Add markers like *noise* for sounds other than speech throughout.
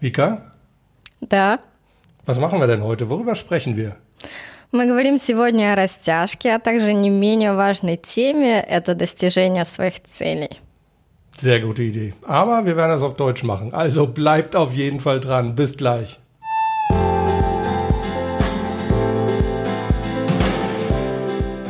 Вика, Да. was machen wir denn heute? Worüber sprechen wir? Мы говорим сегодня о растяжке, а также не менее важной теме – это достижение своих целей. Sehr gute Idee. Aber wir werden das auf Deutsch machen. Also bleibt auf jeden Fall dran. Bis gleich.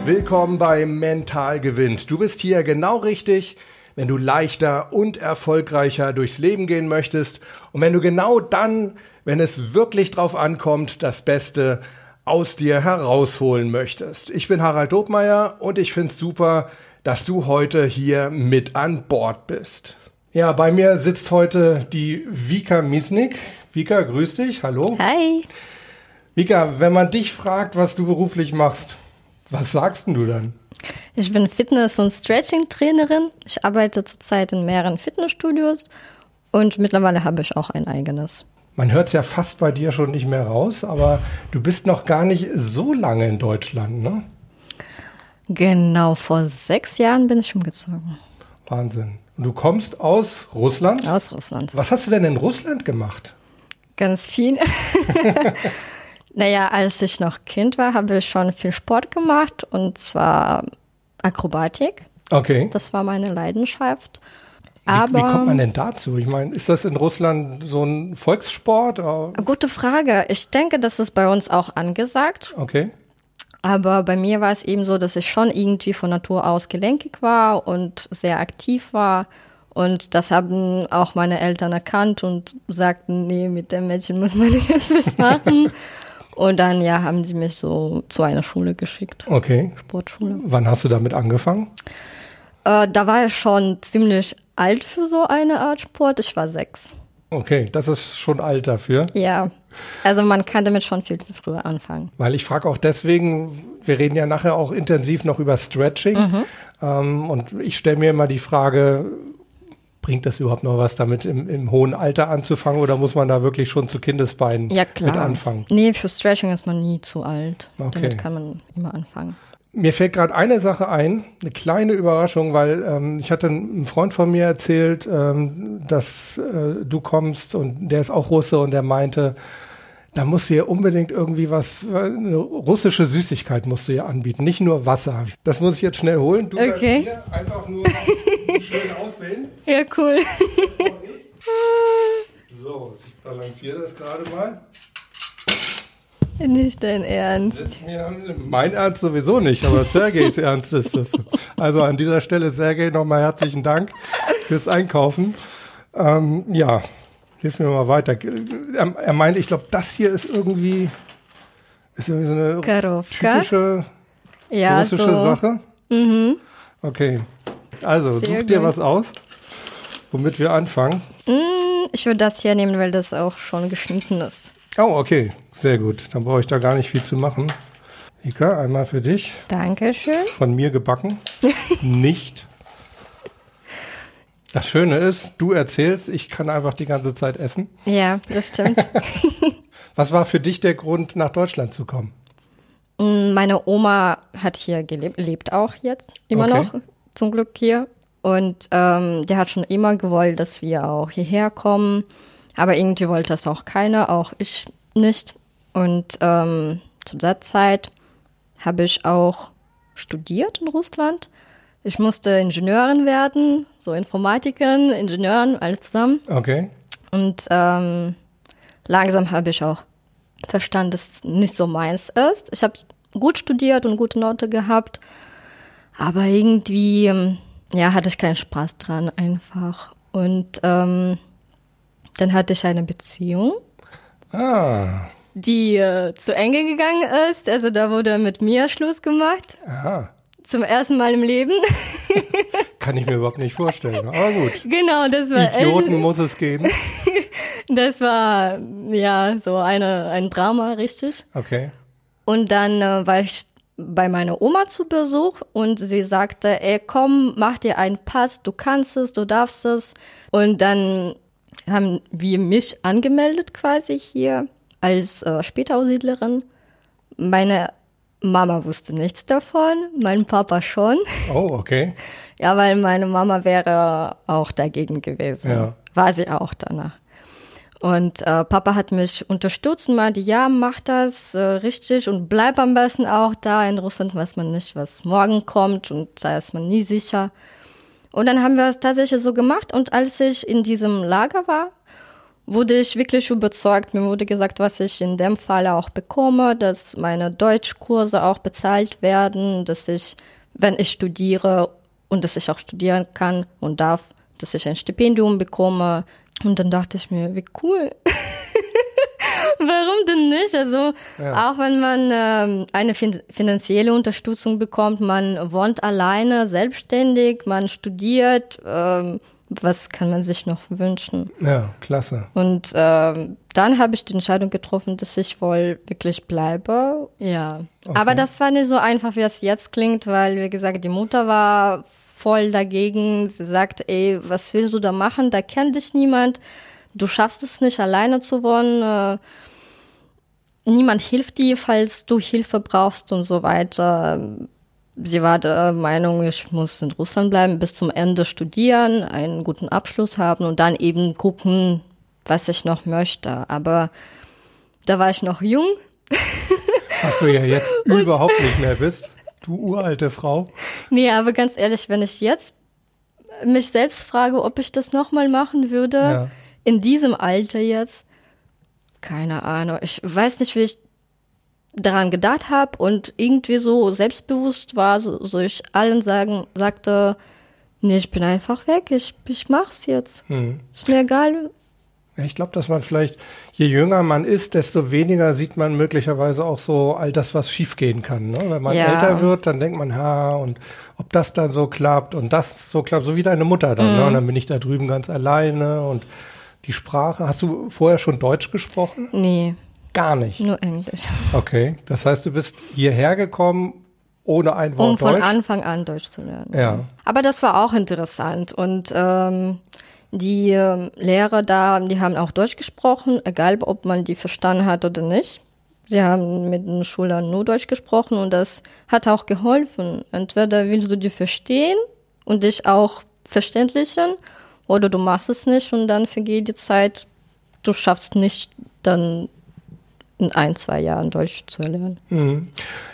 Willkommen bei Mental gewinnt. Du bist hier genau richtig, wenn du leichter und erfolgreicher durchs Leben gehen möchtest und wenn du genau dann, wenn es wirklich drauf ankommt, das Beste aus dir herausholen möchtest. Ich bin Harald Dobmeier und ich finde es super, dass du heute hier mit an Bord bist. Ja, bei mir sitzt heute die Vika Misnik. Vika, grüß dich. Hallo. Hi. Vika, wenn man dich fragt, was du beruflich machst, was sagst denn du dann? Ich bin Fitness- und Stretching-Trainerin. Ich arbeite zurzeit in mehreren Fitnessstudios und mittlerweile habe ich auch ein eigenes. Man hört es ja fast bei dir schon nicht mehr raus, aber du bist noch gar nicht so lange in Deutschland, ne? Genau, vor sechs Jahren bin ich umgezogen. Wahnsinn. Und du kommst aus Russland? Aus Russland. Was hast du denn in Russland gemacht? Ganz viel. *laughs* naja, als ich noch Kind war, habe ich schon viel Sport gemacht und zwar Akrobatik. Okay. Das war meine Leidenschaft. Wie, Aber wie kommt man denn dazu? Ich meine, ist das in Russland so ein Volkssport? Oh, gute Frage. Ich denke, das ist bei uns auch angesagt. Okay. Aber bei mir war es eben so, dass ich schon irgendwie von Natur aus gelenkig war und sehr aktiv war. Und das haben auch meine Eltern erkannt und sagten, nee, mit dem Mädchen muss man *laughs* jetzt was machen. *laughs* und dann, ja, haben sie mich so zu einer Schule geschickt, Okay. Sportschule. Wann hast du damit angefangen? Äh, da war ich schon ziemlich alt für so eine Art Sport. Ich war sechs. Okay, das ist schon alt dafür. Ja, also man kann damit schon viel, früher anfangen. Weil ich frage auch deswegen, wir reden ja nachher auch intensiv noch über Stretching. Mhm. Ähm, und ich stelle mir immer die Frage, bringt das überhaupt noch was damit im, im hohen Alter anzufangen oder muss man da wirklich schon zu Kindesbeinen Ja, klar. mit anfangen? Nee, für Stretching ist man nie zu alt. Okay. Damit kann man immer anfangen. Mir fällt gerade eine Sache ein, eine kleine Überraschung, weil ähm, ich hatte einen Freund von mir erzählt, ähm, dass äh, du kommst und der ist auch Russe und der meinte, da musst du ihr unbedingt irgendwie was, eine russische Süßigkeit musst du ihr anbieten, nicht nur Wasser. Das muss ich jetzt schnell holen. Du Okay. hier einfach nur schön aussehen. *laughs* Ja, cool. *laughs* So, ich balanciere das gerade mal. Nicht dein Ernst. Mein Ernst sowieso nicht, aber Sergejs Ernst ist es. Also an dieser Stelle, Sergej, nochmal herzlichen Dank fürs Einkaufen. Ähm, ja, hilf mir mal weiter. Er, er meinte, ich glaube, das hier ist irgendwie, ist irgendwie so eine Karovka. typische Ja, russische so. Sache. Mhm. Okay, also Sehr such dir gut. was aus, womit wir anfangen. Ich würde das hier nehmen, weil das auch schon geschnitten ist. Oh, okay, sehr gut. Dann brauche ich da gar nicht viel zu machen. Ika, einmal für dich. Dankeschön. von mir gebacken. *laughs* Nicht. Das Schöne ist, du erzählst, ich kann einfach die ganze Zeit essen. Ja, das stimmt. *laughs* Was war für dich der Grund, nach Deutschland zu kommen? Meine Oma hat hier gelebt, lebt auch jetzt immer Okay. noch, zum Glück hier. Und ähm, die hat schon immer gewollt, dass wir auch hierher kommen. Aber irgendwie wollte das auch keiner, auch ich nicht. Und ähm, zu der Zeit habe ich auch studiert in Russland. Ich musste Ingenieurin werden, so Informatikerin, Ingenieurin, alles zusammen. Okay. Und ähm, langsam habe ich auch verstanden, dass es nicht so meins ist. Ich habe gut studiert und gute Note gehabt, aber irgendwie ähm, ja, hatte ich keinen Spaß dran einfach. Und ähm, dann hatte ich eine Beziehung, Ah, die äh, zu Ende gegangen ist. Also da wurde mit mir Schluss gemacht. aha. Zum ersten Mal im Leben. *laughs* Kann ich mir überhaupt nicht vorstellen. Aber gut. genau, das war Idioten echt, muss es geben. *laughs* das war ja so eine, ein Drama, richtig. Okay. Und dann äh, war ich bei meiner Oma zu Besuch und sie sagte, ey, komm, mach dir einen Pass, du kannst es, du darfst es. Und dann haben wir mich angemeldet quasi hier als äh, Spätaussiedlerin. Meine Mama wusste nichts davon, mein Papa schon. Oh, okay. Ja, weil meine Mama wäre auch dagegen gewesen. Ja. War sie auch danach. Und äh, Papa hat mich unterstützt und meinte, ja, mach das äh, richtig und bleib am besten auch da. In Russland weiß man nicht, was morgen kommt und da ist man nie sicher. Und dann haben wir es tatsächlich so gemacht. Und als ich in diesem Lager war, wurde ich wirklich überzeugt. Mir wurde gesagt, was ich in dem Fall auch bekomme, dass meine Deutschkurse auch bezahlt werden, dass ich, wenn ich studiere und dass ich auch studieren kann und darf, dass ich ein Stipendium bekomme, und dann dachte ich mir, wie cool. *laughs* Warum denn nicht? Also ja. auch wenn man ähm, eine fin finanzielle Unterstützung bekommt, man wohnt alleine, selbstständig, man studiert, ähm, was kann man sich noch wünschen? Ja, klasse. Und ähm, dann habe ich die Entscheidung getroffen, dass ich wohl wirklich bleibe. Ja. Okay. Aber das war nicht so einfach, wie es jetzt klingt, weil, wie gesagt, die Mutter war voll dagegen. Sie sagt, ey, was willst du da machen? Da kennt dich niemand. Du schaffst es nicht, alleine zu wohnen. Äh, niemand hilft dir, falls du Hilfe brauchst und so weiter. Sie war der Meinung, ich muss in Russland bleiben, bis zum Ende studieren, einen guten Abschluss haben und dann eben gucken, was ich noch möchte. Aber da war ich noch jung. *laughs* Was du ja jetzt überhaupt nicht mehr bist. Du uralte Frau. Nee, aber ganz ehrlich, wenn ich jetzt mich selbst frage, ob ich das nochmal machen würde, ja. in diesem Alter jetzt, keine Ahnung. Ich weiß nicht, wie ich daran gedacht habe und irgendwie so selbstbewusst war, so, so ich allen sagen, sagte, nee, ich bin einfach weg, ich, ich mach's jetzt. Hm. Ist mir egal, ich glaube, dass man vielleicht, je jünger man ist, desto weniger sieht man möglicherweise auch so all das, was schiefgehen kann. Ne? Wenn man ja. älter wird, dann denkt man, ha, und ob das dann so klappt und das so klappt, so wie deine Mutter dann. Mhm. Ne? Und dann bin ich da drüben ganz alleine und die Sprache. Hast du vorher schon Deutsch gesprochen? Nee. Gar nicht. Nur Englisch. Okay. Das heißt, du bist hierher gekommen ohne ein Wort Um von Deutsch? Anfang an Deutsch zu lernen. Ja. Aber das war auch interessant und ähm, die äh, Lehrer da, die haben auch Deutsch gesprochen, egal ob man die verstanden hat oder nicht. Sie haben mit den Schülern nur Deutsch gesprochen und das hat auch geholfen. Entweder willst du die verstehen und dich auch verständlichen oder du machst es nicht und dann vergeht die Zeit, du schaffst nicht dann in ein, zwei Jahren Deutsch zu erlernen. Mhm.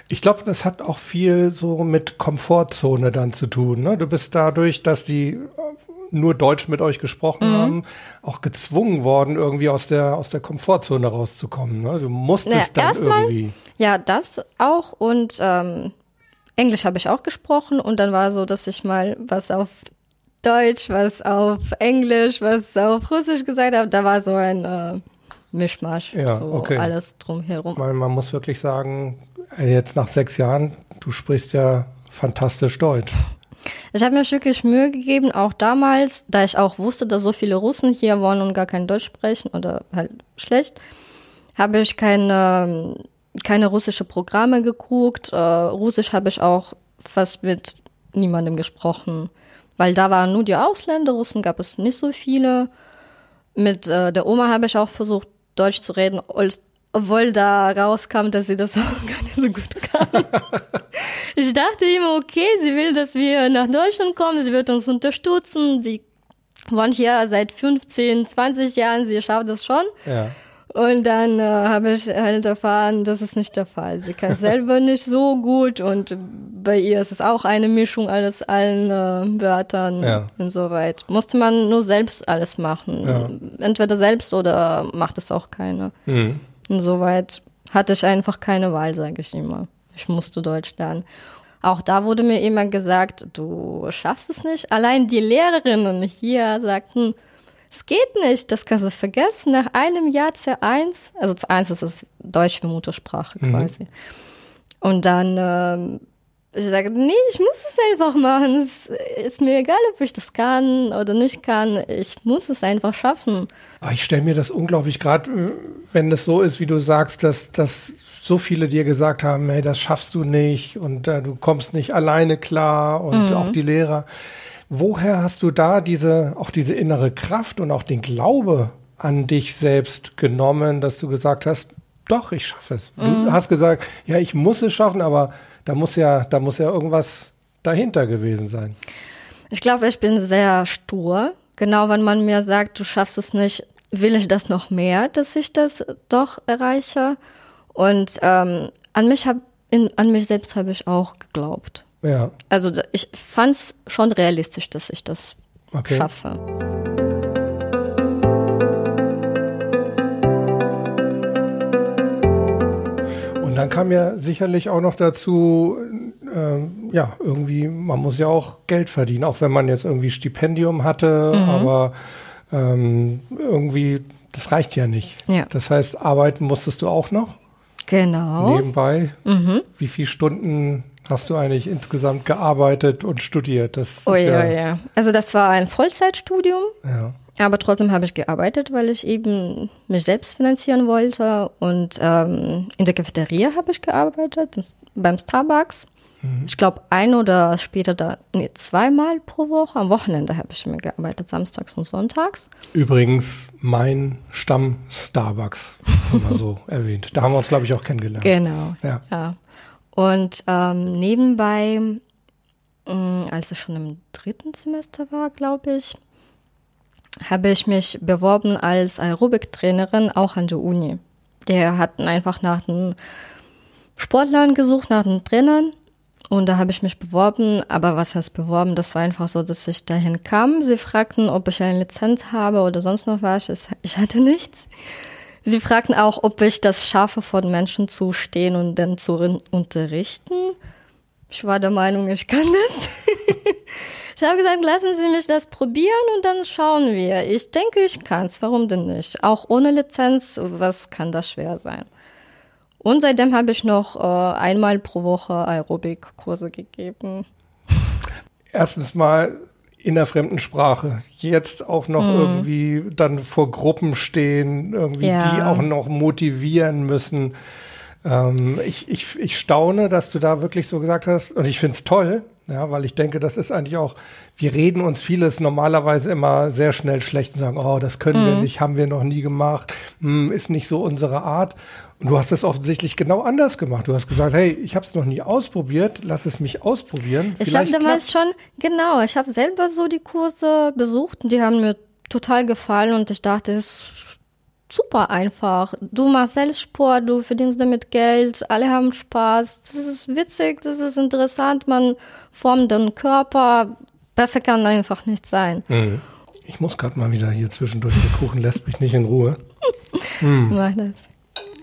Ich glaube, das hat auch viel so mit Komfortzone dann zu tun. Ne? Du bist dadurch, dass die nur Deutsch mit euch gesprochen mhm. haben, auch gezwungen worden, irgendwie aus der, aus der Komfortzone rauszukommen. Ne? Du musstest naja, dann irgendwie. Ja, das auch. Und ähm, Englisch habe ich auch gesprochen. Und dann war so, dass ich mal was auf Deutsch, was auf Englisch, was auf Russisch gesagt habe. Da war so ein äh, Mischmasch. Ja, so okay. alles drumherum. Man, man muss wirklich sagen, jetzt nach sechs Jahren, du sprichst ja fantastisch Deutsch. Ich habe mir wirklich Mühe gegeben, auch damals, da ich auch wusste, dass so viele Russen hier wohnen und gar kein Deutsch sprechen oder halt schlecht, habe ich keine, keine russische Programme geguckt. Äh, Russisch habe ich auch fast mit niemandem gesprochen, weil da waren nur die Ausländer, Russen gab es nicht so viele. Mit äh, der Oma habe ich auch versucht, Deutsch zu reden, obwohl da rauskam, dass sie das *laughs* auch gar nicht so gut kann. *laughs* ich dachte immer, okay, sie will, dass wir nach Deutschland kommen, sie wird uns unterstützen, sie wohnt hier seit 15, 20 Jahren, sie schafft das schon. Ja. Und dann äh, habe ich halt erfahren, das ist nicht der Fall. Sie kann selber *laughs* nicht so gut und bei ihr ist es auch eine Mischung alles allen äh, Wörtern. Ja. Insoweit musste man nur selbst alles machen. Ja. Entweder selbst oder macht es auch keiner. Mhm. Insoweit hatte ich einfach keine Wahl, sage ich immer. Ich musste Deutsch lernen. Auch da wurde mir immer gesagt, du schaffst es nicht. Allein die Lehrerinnen hier sagten, es geht nicht, das kannst du vergessen. Nach einem Jahr C1, also C1 ist es Deutsch für Muttersprache mhm. quasi. Und dann ähm, ich sage, nee, ich muss es einfach machen. Es ist mir egal, ob ich das kann oder nicht kann. Ich muss es einfach schaffen. Ah, ich stelle mir das unglaublich, gerade äh, wenn es so ist, wie du sagst, dass, dass so viele dir gesagt haben, hey, das schaffst du nicht und äh, du kommst nicht alleine klar und mhm. auch die Lehrer. Woher hast du da diese, auch diese innere Kraft und auch den Glaube an dich selbst genommen, dass du gesagt hast, doch, ich schaffe es. Mhm. Du hast gesagt, ja, ich muss es schaffen, aber da muss ja, da muss ja irgendwas dahinter gewesen sein. Ich glaube, ich bin sehr stur. Genau, wenn man mir sagt, du schaffst es nicht, will ich das noch mehr, dass ich das doch erreiche. Und ähm, an mich hab, in, an mich selbst habe ich auch geglaubt. Ja. Also ich fand es schon realistisch, dass ich das Okay. schaffe. Und dann kam ja sicherlich auch noch dazu, ähm, ja, irgendwie, man muss ja auch Geld verdienen, auch wenn man jetzt irgendwie Stipendium hatte, aber ähm, irgendwie, das reicht ja nicht. Ja. Das heißt, arbeiten musstest du auch noch Genau. nebenbei. Wie viele Stunden hast du eigentlich insgesamt gearbeitet und studiert? Das Oh ja, ja, ja. Also das war ein Vollzeitstudium, ja. aber trotzdem habe ich gearbeitet, weil ich eben mich selbst finanzieren wollte. Und ähm, in der Cafeteria habe ich gearbeitet, beim Starbucks. Ich glaube, ein oder später da, nee, zweimal pro Woche. Am Wochenende habe ich immer gearbeitet, samstags und sonntags. Übrigens mein Stamm Starbucks, mal so *laughs* erwähnt. Da haben wir uns, glaube ich, auch kennengelernt. Genau. Ja. Ja. Und ähm, nebenbei, mh, als ich schon im dritten Semester war, glaube ich, habe ich mich beworben als Aerobic-Trainerin auch an der Uni. Der hatten einfach nach den Sportlern gesucht, nach den Trainern. Und da habe ich mich beworben, aber was heißt beworben? Das war einfach so, dass ich dahin kam. Sie fragten, ob ich eine Lizenz habe oder sonst noch was. Ich hatte nichts. Sie fragten auch, ob ich das schaffe, vor den Menschen zu stehen und dann zu unterrichten. Ich war der Meinung, ich kann das. *laughs* ich habe gesagt, lassen Sie mich das probieren und dann schauen wir. Ich denke, ich kann's. Warum denn nicht? Auch ohne Lizenz, was kann das schwer sein? Und seitdem habe ich noch äh, einmal pro Woche Aerobic-Kurse gegeben. Erstens mal in der fremden Sprache. Jetzt auch noch irgendwie dann vor Gruppen stehen, irgendwie Ja. die auch noch motivieren müssen. Ähm, ich, ich, ich staune, dass du da wirklich so gesagt hast, und ich finde es toll, ja, weil ich denke, das ist eigentlich auch, wir reden uns vieles normalerweise immer sehr schnell schlecht und sagen, oh, das können wir nicht, haben wir noch nie gemacht, hm, ist nicht so unsere Art. Und du hast es offensichtlich genau anders gemacht. Du hast gesagt, hey, ich habe es noch nie ausprobiert, lass es mich ausprobieren. Ich habe damals klappt's. schon, genau, ich habe selber so die Kurse besucht und die haben mir total gefallen und ich dachte, es super einfach. Du machst selbst Sport, du verdienst damit Geld, alle haben Spaß, das ist witzig, das ist interessant, man formt den Körper. Besser kann einfach nicht sein. Mhm. Ich muss gerade mal wieder hier zwischendurch. Der Kuchen lässt mich nicht in Ruhe. *laughs* Mach das.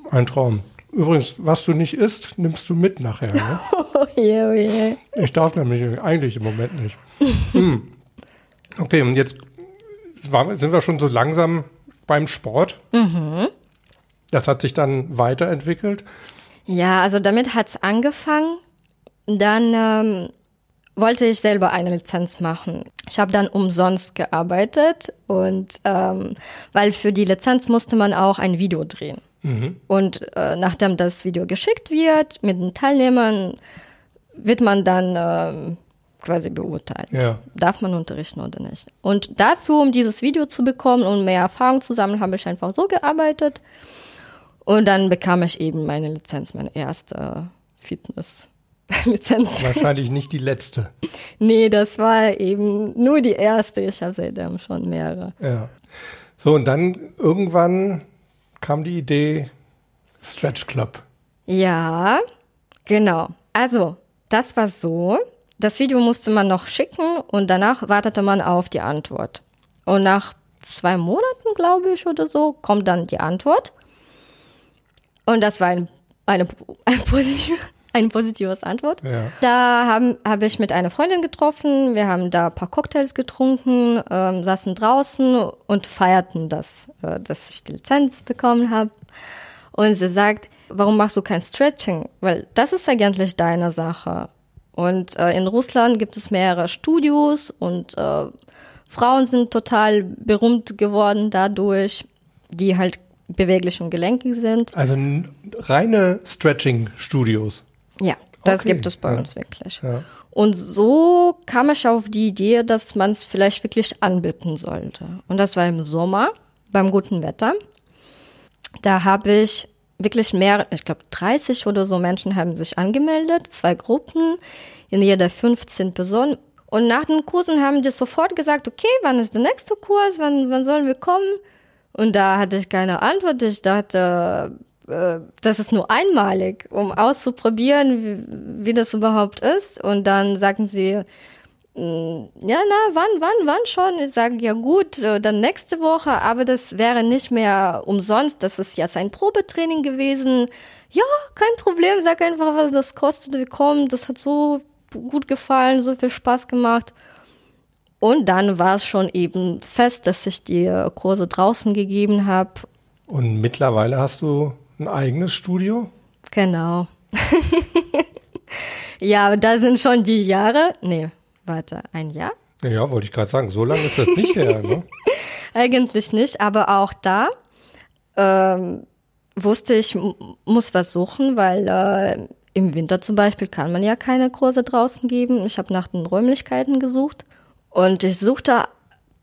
Ein Traum. Übrigens, was du nicht isst, nimmst du mit nachher. Ne? *laughs* Oh je, oh je. Ich darf nämlich eigentlich im Moment nicht. Hm. Okay, und jetzt sind wir schon so langsam beim Sport. Das hat sich dann weiterentwickelt. Ja, also damit hat's angefangen. Dann ähm, wollte ich selber eine Lizenz machen. Ich habe dann umsonst gearbeitet und ähm, weil für die Lizenz musste man auch ein Video drehen. Und äh, nachdem das Video geschickt wird mit den Teilnehmern, wird man dann ähm, quasi beurteilt. Ja. Darf man unterrichten oder nicht? Und dafür, um dieses Video zu bekommen und mehr Erfahrung zu sammeln, habe ich einfach so gearbeitet. Und dann bekam ich eben meine Lizenz, meine erste Fitness-Lizenz. *laughs* Wahrscheinlich nicht die letzte. nee, das war eben nur die erste. Ich habe seitdem schon mehrere. Ja. So, und dann irgendwann kam die Idee Stretch Club. Ja, genau. Also, das war so. Das Video musste man noch schicken und danach wartete man auf die Antwort. Und nach zwei Monaten, glaube ich, oder so, kommt dann die Antwort. Und das war ein, eine, *laughs* ein, positive, ein positives Antwort. Ja. Da habe hab ich mit einer Freundin getroffen, wir haben da ein paar Cocktails getrunken, ähm, saßen draußen und feierten das, äh, dass ich die Lizenz bekommen habe. Und sie sagt, warum machst du kein Stretching? Weil das ist eigentlich deine Sache. Und äh, in Russland gibt es mehrere Studios und äh, Frauen sind total berühmt geworden dadurch, die halt beweglich und gelenkig sind. Also reine Stretching-Studios. Ja, das Okay, gibt es bei ja. uns wirklich. Ja. Und so kam ich auf die Idee, dass man es vielleicht wirklich anbieten sollte. Und das war im Sommer, beim guten Wetter. Da habe ich wirklich mehr, ich glaube 30 oder so Menschen haben sich angemeldet, zwei Gruppen, in jeder 15 Personen. Und nach den Kursen haben die sofort gesagt, okay, wann ist der nächste Kurs, wann, wann sollen wir kommen? Und da hatte ich keine Antwort. Ich dachte, äh, das ist nur einmalig, um auszuprobieren, wie, wie das überhaupt ist. Und dann sagten sie, ja, na, wann, wann, wann schon? Ich sage, ja gut, äh, dann nächste Woche, aber das wäre nicht mehr umsonst. Das ist jetzt ein Probetraining gewesen. Ja, kein Problem, sag einfach, was das kostet. Wir kommen, das hat so gut gefallen, so viel Spaß gemacht. Und dann war es schon eben fest, dass ich die Kurse draußen gegeben habe. Und mittlerweile hast du ein eigenes Studio? Genau. *laughs* ja, da sind schon die Jahre. Nee, warte, ein Jahr? Ja, wollte ich gerade sagen. So lange ist das nicht her, ne? *laughs* Eigentlich nicht, aber auch da ähm, wusste ich, muss was suchen, weil äh, im Winter zum Beispiel kann man ja keine Kurse draußen geben. Ich habe nach den Räumlichkeiten gesucht und ich suchte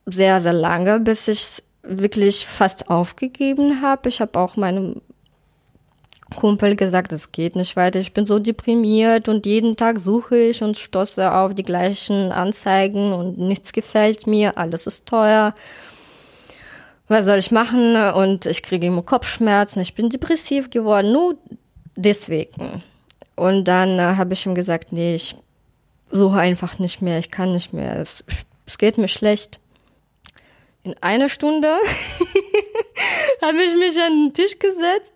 sehr, sehr lange, bis ich wirklich fast aufgegeben habe. Ich habe auch meinem Kumpel gesagt, es geht nicht weiter. Ich bin so deprimiert und jeden Tag suche ich und stoße auf die gleichen Anzeigen und nichts gefällt mir, alles ist teuer. Was soll ich machen? Und ich kriege immer Kopfschmerzen, ich bin depressiv geworden, nur deswegen. Und dann äh, habe ich ihm gesagt, nee, ich suche einfach nicht mehr, ich kann nicht mehr, es, es geht mir schlecht. In einer Stunde *laughs* habe ich mich an den Tisch gesetzt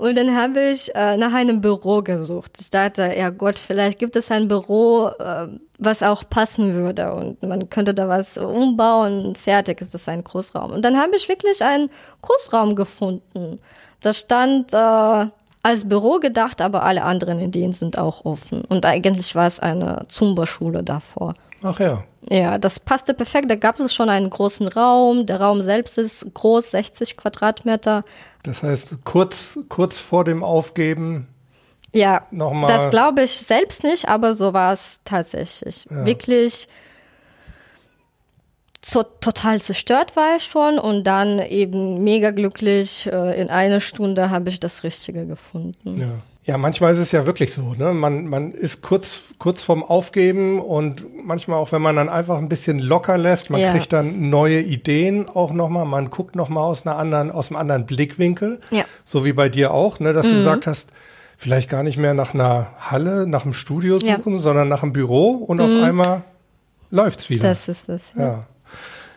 und dann habe ich äh, nach einem Büro gesucht. Ich dachte, ja Gott, vielleicht gibt es ein Büro, äh, was auch passen würde und man könnte da was umbauen. Fertig ist das ein Großraum. Und dann habe ich wirklich einen Großraum gefunden. Da stand äh, als Büro gedacht, aber alle anderen Ideen sind auch offen. Und eigentlich war es eine Zumba-Schule davor. Ach ja. Ja, das passte perfekt. Da gab es schon einen großen Raum. Der Raum selbst ist groß, 60 Quadratmeter. Das heißt, kurz, kurz vor dem Aufgeben. Ja, nochmal. das glaube ich selbst nicht, aber so war es tatsächlich. Ja. Wirklich so, total zerstört war ich schon und dann eben mega glücklich. Äh, in einer Stunde habe ich das Richtige gefunden. Ja. Ja, manchmal ist es ja wirklich so, ne? Man, man ist kurz, kurz vorm Aufgeben und manchmal auch, wenn man dann einfach ein bisschen locker lässt, man ja. kriegt dann neue Ideen auch nochmal, man guckt nochmal aus einer anderen, aus einem anderen Blickwinkel. Ja. So wie bei dir auch, ne? Dass mhm. du gesagt hast, vielleicht gar nicht mehr nach einer Halle, nach einem Studio suchen, ja. sondern nach einem Büro und mhm. auf einmal läuft's wieder. Das ist es. Ja. ja.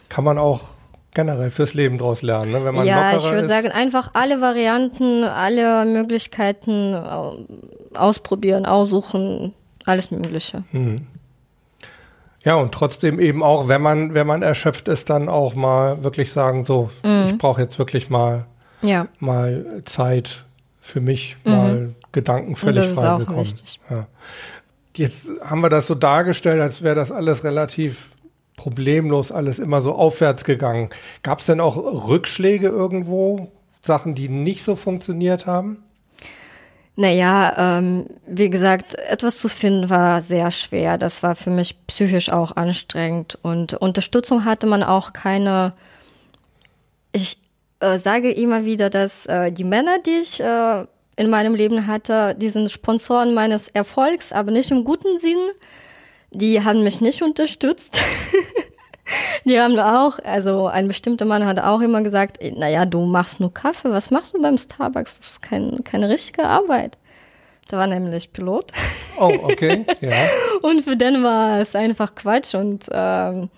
Kann man auch generell fürs Leben draus lernen, ne? wenn man Ja, ich würde sagen, einfach alle Varianten, alle Möglichkeiten ausprobieren, aussuchen, alles Mögliche. Mhm. Ja, und trotzdem eben auch, wenn man, wenn man erschöpft ist, dann auch mal wirklich sagen, so, mhm. ich brauche jetzt wirklich mal, ja. mal Zeit für mich, mhm. mal Gedanken völlig frei bekommen. Ja. Jetzt haben wir das so dargestellt, als wäre das alles relativ problemlos alles immer so aufwärts gegangen. Gab es denn auch Rückschläge irgendwo, Sachen, die nicht so funktioniert haben? Naja, ähm, wie gesagt, etwas zu finden war sehr schwer. Das war für mich psychisch auch anstrengend und Unterstützung hatte man auch keine. Ich äh, sage immer wieder, dass äh, die Männer, die ich äh, in meinem Leben hatte, die sind Sponsoren meines Erfolgs, aber nicht im guten Sinn die haben mich nicht unterstützt. *laughs* die haben auch, also ein bestimmter Mann hat auch immer gesagt, naja, du machst nur Kaffee, was machst du beim Starbucks? Das ist kein, keine richtige Arbeit. Der war nämlich Pilot. Oh, okay, ja. *laughs* und für den war es einfach Quatsch und ähm,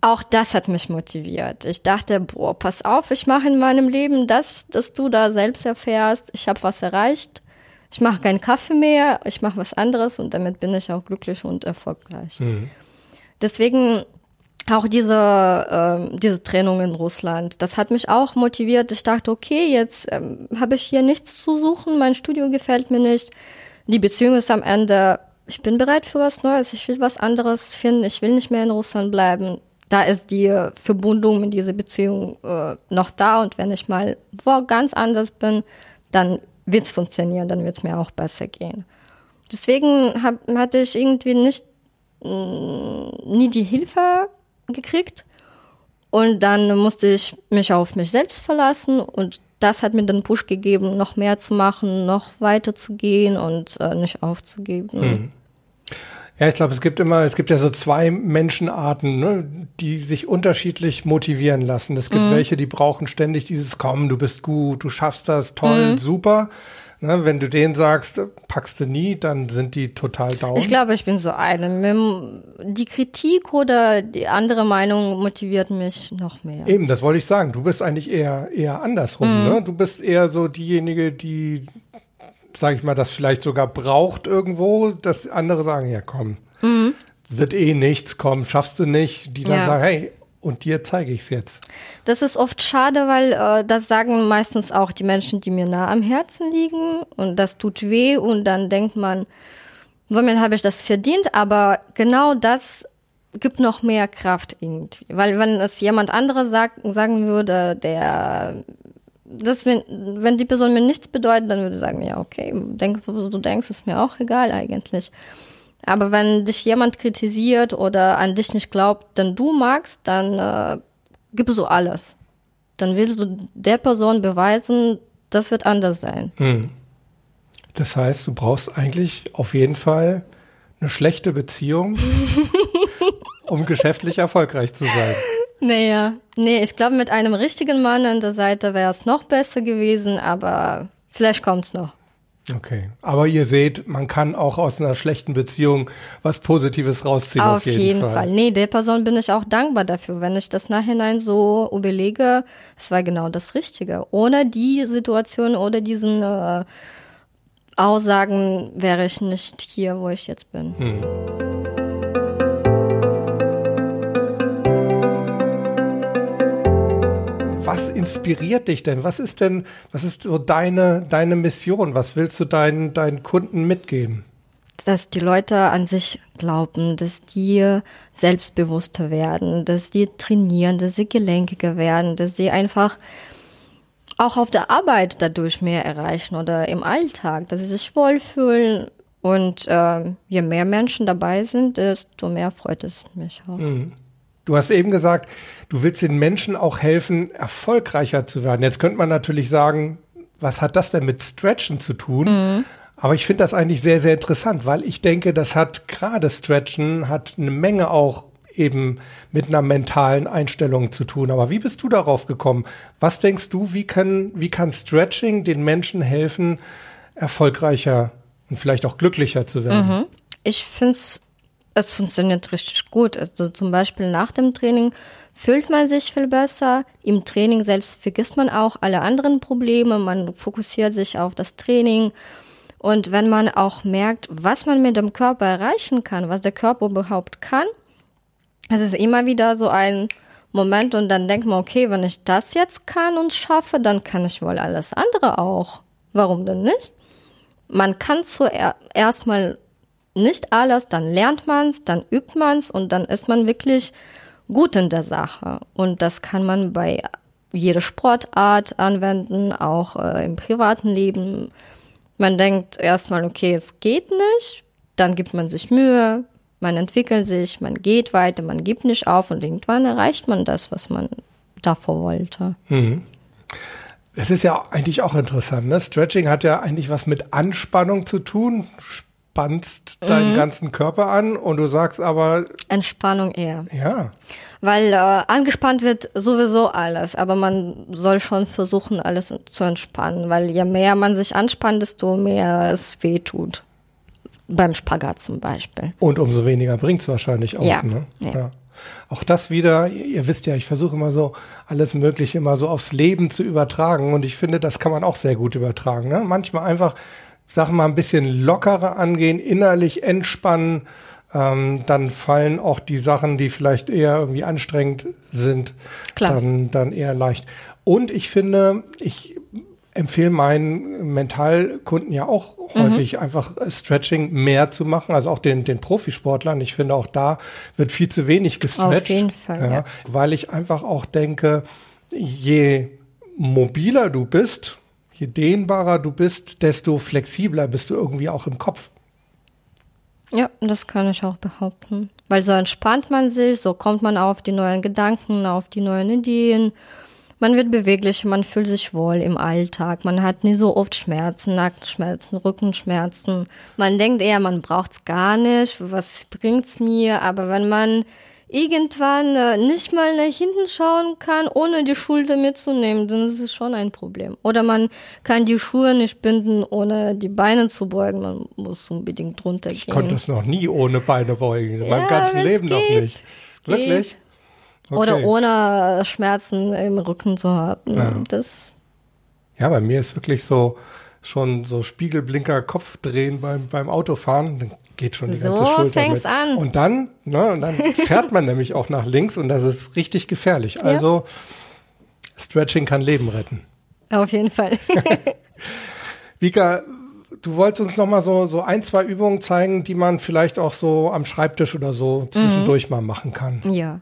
auch das hat mich motiviert. Ich dachte, boah, pass auf, ich mache in meinem Leben das, dass du da selbst erfährst. Ich habe was erreicht ich mache keinen Kaffee mehr, ich mache was anderes und damit bin ich auch glücklich und erfolgreich. Mhm. Deswegen auch diese, äh, diese Trennung in Russland, das hat mich auch motiviert. Ich dachte, okay, jetzt ähm, habe ich hier nichts zu suchen, mein Studio gefällt mir nicht. Die Beziehung ist am Ende, ich bin bereit für was Neues, ich will was anderes finden, ich will nicht mehr in Russland bleiben. Da ist die Verbindung in dieser Beziehung äh, noch da und wenn ich mal wo ganz anders bin, dann wird es funktionieren, dann wird es mir auch besser gehen. Deswegen hab, hatte ich irgendwie nicht mm, nie die Hilfe gekriegt und dann musste ich mich auf mich selbst verlassen und das hat mir den Push gegeben, noch mehr zu machen, noch weiter zu gehen und äh, nicht aufzugeben. Mhm. Ja, ich glaube, es gibt immer, es gibt ja so zwei Menschenarten, ne, die sich unterschiedlich motivieren lassen. Es gibt mhm. welche, die brauchen ständig dieses Komm, du bist gut, du schaffst das, toll, mhm. super. Ne, wenn du denen sagst, packst du nie, dann sind die total down. Ich glaube, ich bin so eine. Die Kritik oder die andere Meinung motiviert mich noch mehr. Eben, das wollte ich sagen. Du bist eigentlich eher, eher andersrum. Mhm. Ne? Du bist eher so diejenige, die sage ich mal, das vielleicht sogar braucht irgendwo, dass andere sagen, ja komm, mhm. wird eh nichts, komm, schaffst du nicht. Die dann ja. sagen, hey, und dir zeige ich es jetzt. Das ist oft schade, weil äh, das sagen meistens auch die Menschen, die mir nah am Herzen liegen und das tut weh und dann denkt man, womit habe ich das verdient? Aber genau das gibt noch mehr Kraft irgendwie. Weil wenn es jemand anderes sagt, sagen würde, der das, wenn, wenn die Person mir nichts bedeutet, dann würde ich sagen, ja, okay, denk, du denkst, ist mir auch egal eigentlich. Aber wenn dich jemand kritisiert oder an dich nicht glaubt, denn du magst, dann äh, gibst du alles. Dann willst du der Person beweisen, das wird anders sein. Hm. Das heißt, du brauchst eigentlich auf jeden Fall eine schlechte Beziehung, *laughs* um geschäftlich erfolgreich zu sein. Naja, nee, ich glaube, mit einem richtigen Mann an der Seite wäre es noch besser gewesen, aber vielleicht kommt es noch. Okay, aber ihr seht, man kann auch aus einer schlechten Beziehung was Positives rausziehen. Auf, auf jeden, jeden Fall. Fall. Nee, der Person bin ich auch dankbar dafür, wenn ich das nachhinein so überlege. Es war genau das Richtige. Ohne die Situation oder diesen äh, Aussagen wäre ich nicht hier, wo ich jetzt bin. Hm. Was inspiriert dich denn? Was ist denn, was ist so deine, deine Mission? Was willst du deinen, deinen Kunden mitgeben? Dass die Leute an sich glauben, dass die selbstbewusster werden, dass die trainieren, dass sie gelenkiger werden, dass sie einfach auch auf der Arbeit dadurch mehr erreichen oder im Alltag, dass sie sich wohlfühlen. Und äh, je mehr Menschen dabei sind, desto mehr freut es mich auch. Mhm. Du hast eben gesagt, du willst den Menschen auch helfen, erfolgreicher zu werden. Jetzt könnte man natürlich sagen, was hat das denn mit Stretchen zu tun? Mhm. Aber ich finde das eigentlich sehr, sehr interessant, weil ich denke, das hat gerade Stretchen, hat eine Menge auch eben mit einer mentalen Einstellung zu tun. Aber wie bist du darauf gekommen? Was denkst du, wie kann, wie kann Stretching den Menschen helfen, erfolgreicher und vielleicht auch glücklicher zu werden? Mhm. Ich finde es es funktioniert richtig gut. Also zum Beispiel nach dem Training fühlt man sich viel besser. Im Training selbst vergisst man auch alle anderen Probleme. Man fokussiert sich auf das Training. Und wenn man auch merkt, was man mit dem Körper erreichen kann, was der Körper überhaupt kann, es ist immer wieder so ein Moment und dann denkt man, okay, wenn ich das jetzt kann und schaffe, dann kann ich wohl alles andere auch. Warum denn nicht? Man kann zuerst mal nicht alles, dann lernt man es, dann übt man es und dann ist man wirklich gut in der Sache. Und das kann man bei jeder Sportart anwenden, auch äh, im privaten Leben. Man denkt erstmal, okay, es geht nicht, dann gibt man sich Mühe, man entwickelt sich, man geht weiter, man gibt nicht auf und irgendwann erreicht man das, was man davor wollte. Mhm. Es ist ja eigentlich auch interessant. Ne? Stretching hat ja eigentlich was mit Anspannung zu tun spannst deinen mhm. ganzen Körper an und du sagst aber. Entspannung eher. Ja. Weil äh, angespannt wird sowieso alles, aber man soll schon versuchen, alles zu entspannen, weil je mehr man sich anspannt, desto mehr es weh tut. Beim Spagat zum Beispiel. Und umso weniger bringt es wahrscheinlich auch. Ja. Ne? ja. ja. Auch das wieder, ihr wisst ja, ich versuche immer so alles Mögliche immer so aufs Leben zu übertragen und ich finde, das kann man auch sehr gut übertragen. Ne? Manchmal einfach Sachen mal ein bisschen lockerer angehen, innerlich entspannen, ähm, dann fallen auch die Sachen, die vielleicht eher irgendwie anstrengend sind, dann, dann eher leicht. Und ich finde, ich empfehle meinen Mentalkunden ja auch häufig mhm. einfach Stretching mehr zu machen, also auch den, den Profisportlern. Ich finde auch da wird viel zu wenig gestretcht. Auf jeden Fall, ja, ja. Weil ich einfach auch denke, je mobiler du bist, je dehnbarer du bist, desto flexibler bist du irgendwie auch im Kopf. Ja, das kann ich auch behaupten. Weil so entspannt man sich, so kommt man auf die neuen Gedanken, auf die neuen Ideen. Man wird beweglich, man fühlt sich wohl im Alltag. Man hat nie so oft Schmerzen, Nackenschmerzen, Rückenschmerzen. Man denkt eher, man braucht's gar nicht. Was bringt's mir? Aber wenn man irgendwann äh, nicht mal nach hinten schauen kann, ohne die Schulter mitzunehmen, dann ist es schon ein Problem. Oder man kann die Schuhe nicht binden, ohne die Beine zu beugen. Man muss unbedingt drunter gehen. Ich konnte das noch nie ohne Beine beugen. In Ja, meinem ganzen Leben noch geht. nicht. Es Wirklich? geht. Oder ohne Schmerzen im Rücken zu haben. Ja. Das Ja, bei mir ist wirklich so schon so Spiegelblinker Kopfdrehen beim, beim Autofahren. Dann geht schon die So ganze Schulter fängt's mit. an. Und dann, ne, und dann *laughs* fährt man nämlich auch nach links und das ist richtig gefährlich. Also Stretching kann Leben retten. auf jeden Fall. *laughs* *laughs* Vika, du wolltest uns noch mal so, so ein, zwei Übungen zeigen, die man vielleicht auch so am Schreibtisch oder so zwischendurch mal machen kann. Ja.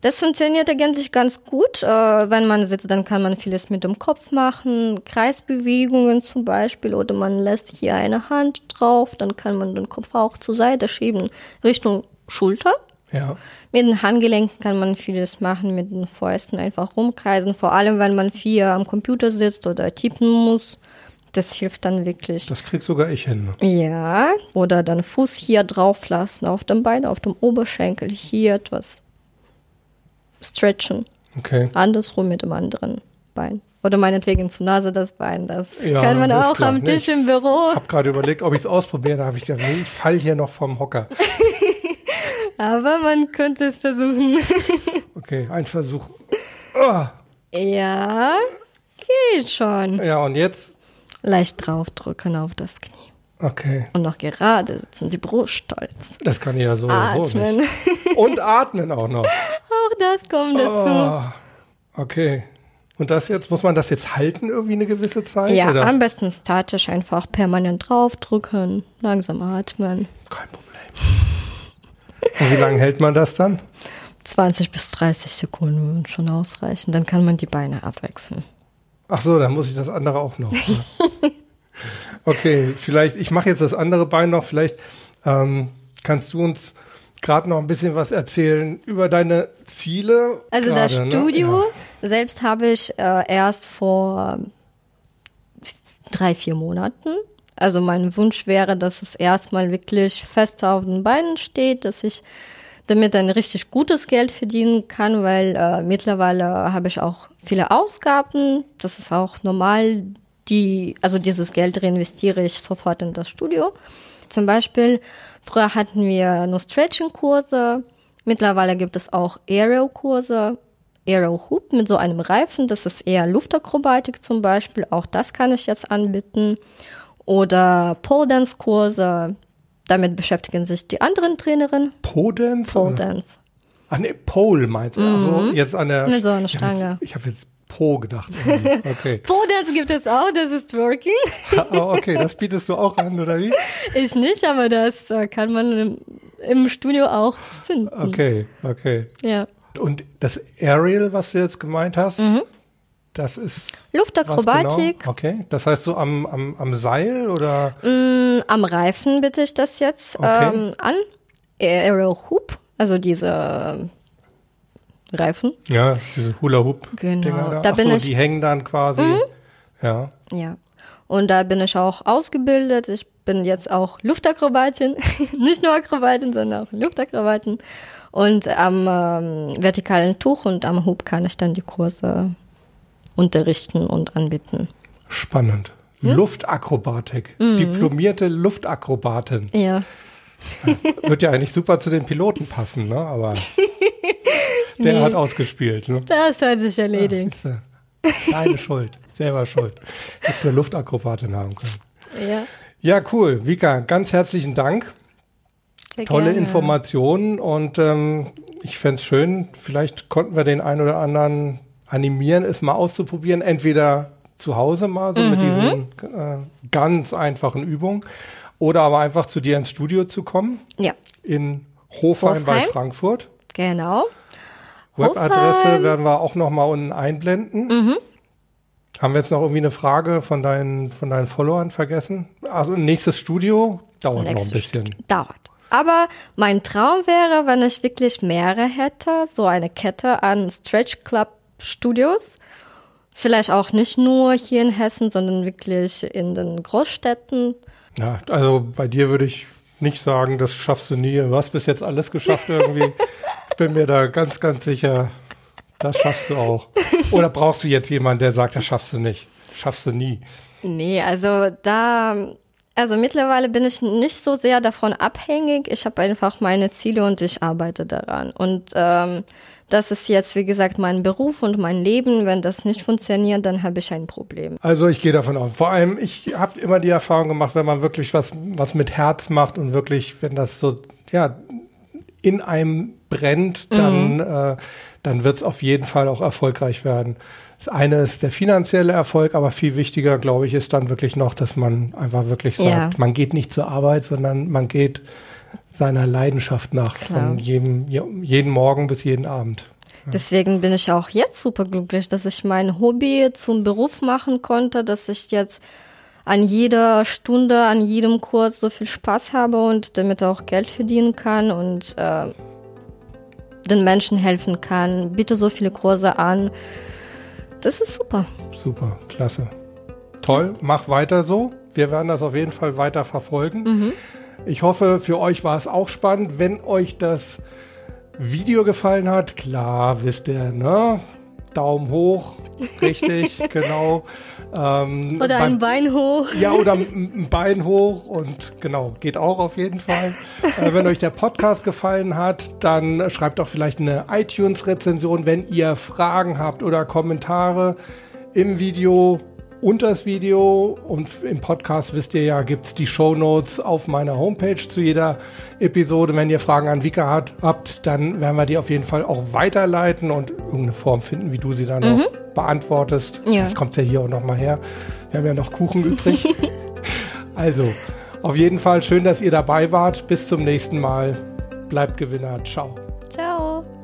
Das funktioniert eigentlich ganz gut. Äh, wenn man sitzt, dann kann man vieles mit dem Kopf machen, Kreisbewegungen zum Beispiel, oder man lässt hier eine Hand drauf, dann kann man den Kopf auch zur Seite schieben, Richtung Schulter. Ja. Mit den Handgelenken kann man vieles machen, mit den Fäusten einfach rumkreisen, vor allem wenn man viel am Computer sitzt oder tippen muss. Das hilft dann wirklich. Das krieg sogar ich hin. Ja, oder dann Fuß hier drauf lassen, auf dem Bein, auf dem Oberschenkel, hier etwas stretchen. Okay. Andersrum mit dem anderen Bein. Oder meinetwegen zur Nase das Bein. Das Ja, kann man auch klar. am Tisch ich im Büro. Hab gerade überlegt, ob ich es ausprobiere. Da habe ich gedacht, nee, ich fall hier noch vom Hocker. *laughs* Aber man könnte es versuchen. *laughs* Okay, ein Versuch. Ah, ja, geht schon. ja, und jetzt? Leicht draufdrücken auf das Knie. Okay, Und noch gerade sitzen, die Brust stolz. das kann ich ja so so Atmen. nicht. Und atmen auch noch. Auch das kommt dazu. Ah, okay. Und das jetzt, muss man das jetzt halten irgendwie eine gewisse Zeit? Ja, oder? am besten statisch einfach permanent draufdrücken, langsam atmen. Kein Problem. Und wie lange hält man das dann? 20 bis 30 Sekunden würden schon ausreichen. Dann kann man die Beine abwechseln. Ach so, dann muss ich das andere auch noch. ne? *laughs* Okay, vielleicht, ich mache jetzt das andere Bein noch. Vielleicht ähm, kannst du uns gerade noch ein bisschen was erzählen über deine Ziele. Also das gerade, ne? Studio Ja. selbst habe ich äh, erst vor drei, vier Monaten. Also mein Wunsch wäre, dass es erstmal wirklich fest auf den Beinen steht, dass ich damit ein richtig gutes Geld verdienen kann, weil äh, mittlerweile habe ich auch viele Ausgaben. Das ist auch normal. Die, also dieses Geld reinvestiere ich sofort in das Studio. Zum Beispiel, früher hatten wir nur Stretching-Kurse. Mittlerweile gibt es auch Aero-Kurse. Aero Hoop mit so einem Reifen. Das ist eher Luftakrobatik zum Beispiel. Auch das kann ich jetzt anbieten. Oder Pole Dance Kurse. Damit beschäftigen sich die anderen Trainerinnen. Pole Dance? Pole oder? Dance. Ah, nee, Pole meinst du? Also jetzt an der. Mit so einer Ich hab Stange. Jetzt, ich habe jetzt Po gedacht. irgendwie. *laughs* Okay. Pole Dance gibt es auch, das ist Twerking. Ah, okay, das bietest du auch an, oder wie? *laughs* Ich nicht, aber das äh, kann man im, im Studio auch finden. Okay, okay. Ja. Und das Aerial, was du jetzt gemeint hast, Mhm. das ist. Luftakrobatik. Genau? Okay. Das heißt so am, am, am Seil oder? Mm, Am Reifen bitte ich das jetzt Okay. ähm, an. Aero Hoop, also diese Reifen. Ja, diese Hula Hoop. Genau, da. da bin so, ich- Mhm. die hängen dann quasi. Ja. Ja. Und da bin ich auch ausgebildet. Ich bin jetzt auch Luftakrobatin. *laughs* Nicht nur Akrobatin, sondern auch Luftakrobatin. Und am ähm, vertikalen Tuch und am Hub kann ich dann die Kurse unterrichten und anbieten. Spannend. Hm? Luftakrobatik. Mhm. Diplomierte Luftakrobatin. Ja. Wird ja eigentlich super zu den Piloten passen, ne? Aber *laughs* der Nee. hat ausgespielt, ne? Das hat sich erledigt. Du? Deine *laughs* Schuld. Selber schuld. Hättest du eine Luftakrobatin haben können. Ja. Ja, cool. Vika, ganz herzlichen Dank. Sehr Tolle gerne. Informationen und ähm, ich fänd's schön, vielleicht konnten wir den einen oder anderen animieren, es mal auszuprobieren, entweder zu Hause mal so Mhm. mit diesen äh, ganz einfachen Übungen oder aber einfach zu dir ins Studio zu kommen Ja, in Hofheim, bei Hofheim. Frankfurt. genau. Webadresse. Mhm. werden wir auch noch mal unten einblenden. Haben wir jetzt noch irgendwie eine Frage von deinen, von deinen Followern vergessen? Also nächstes Studio dauert noch ein Nächstes bisschen. Dauert. Aber mein Traum wäre, wenn ich wirklich mehrere hätte, so eine Kette an Stretch Club Studios Vielleicht auch nicht nur hier in Hessen, sondern wirklich in den Großstädten. Ja, also bei dir würde ich nicht sagen, das schaffst du nie. Du hast bis jetzt alles geschafft *laughs* irgendwie. Ich bin mir da ganz, ganz sicher, das schaffst du auch. Oder brauchst du jetzt jemanden, der sagt, das schaffst du nicht? Schaffst du nie. Nee, also da, also mittlerweile bin ich nicht so sehr davon abhängig. Ich habe einfach meine Ziele und ich arbeite daran. Und ähm, das ist jetzt, wie gesagt, mein Beruf und mein Leben. Wenn das nicht funktioniert, dann habe ich ein Problem. Also ich gehe davon aus. Vor allem, ich habe immer die Erfahrung gemacht, wenn man wirklich was, was mit Herz macht und wirklich, wenn das so, ja, in einem brennt, dann, mhm. äh, dann wird es auf jeden Fall auch erfolgreich werden. Das eine ist der finanzielle Erfolg, aber viel wichtiger, glaube ich, ist dann wirklich noch, dass man einfach wirklich sagt, ja. man geht nicht zur Arbeit, sondern man geht seiner Leidenschaft nach, Klar. von jedem, jeden Morgen bis jeden Abend. Deswegen bin ich auch jetzt super glücklich, dass ich mein Hobby zum Beruf machen konnte, dass ich jetzt an jeder Stunde, an jedem Kurs so viel Spaß habe und damit auch Geld verdienen kann und äh, den Menschen helfen kann. Biete so viele Kurse an. Das ist super. Super, klasse. Toll, mach weiter so. Wir werden das auf jeden Fall weiter verfolgen. Mhm. Ich hoffe, für euch war es auch spannend. Wenn euch das Video gefallen hat, klar, wisst ihr, ne? Daumen hoch, richtig, *laughs* genau. Ähm, oder ein Bein hoch. Ja, oder ein Bein hoch und genau, geht auch auf jeden Fall. äh, wenn euch der Podcast gefallen hat, dann schreibt doch vielleicht eine iTunes-Rezension, wenn ihr Fragen habt oder Kommentare im Video unter das Video und im Podcast wisst ihr ja, gibt es die Show Notes auf meiner Homepage zu jeder Episode. Wenn ihr Fragen an Vika hat, habt, dann werden wir die auf jeden Fall auch weiterleiten und irgendeine Form finden, wie du sie dann mhm. noch beantwortest. Ja. Vielleicht kommt ja hier auch noch mal her. Wir haben ja noch Kuchen übrig. *laughs* also, auf jeden Fall schön, dass ihr dabei wart. Bis zum nächsten Mal. Bleibt Gewinner. Ciao. Ciao.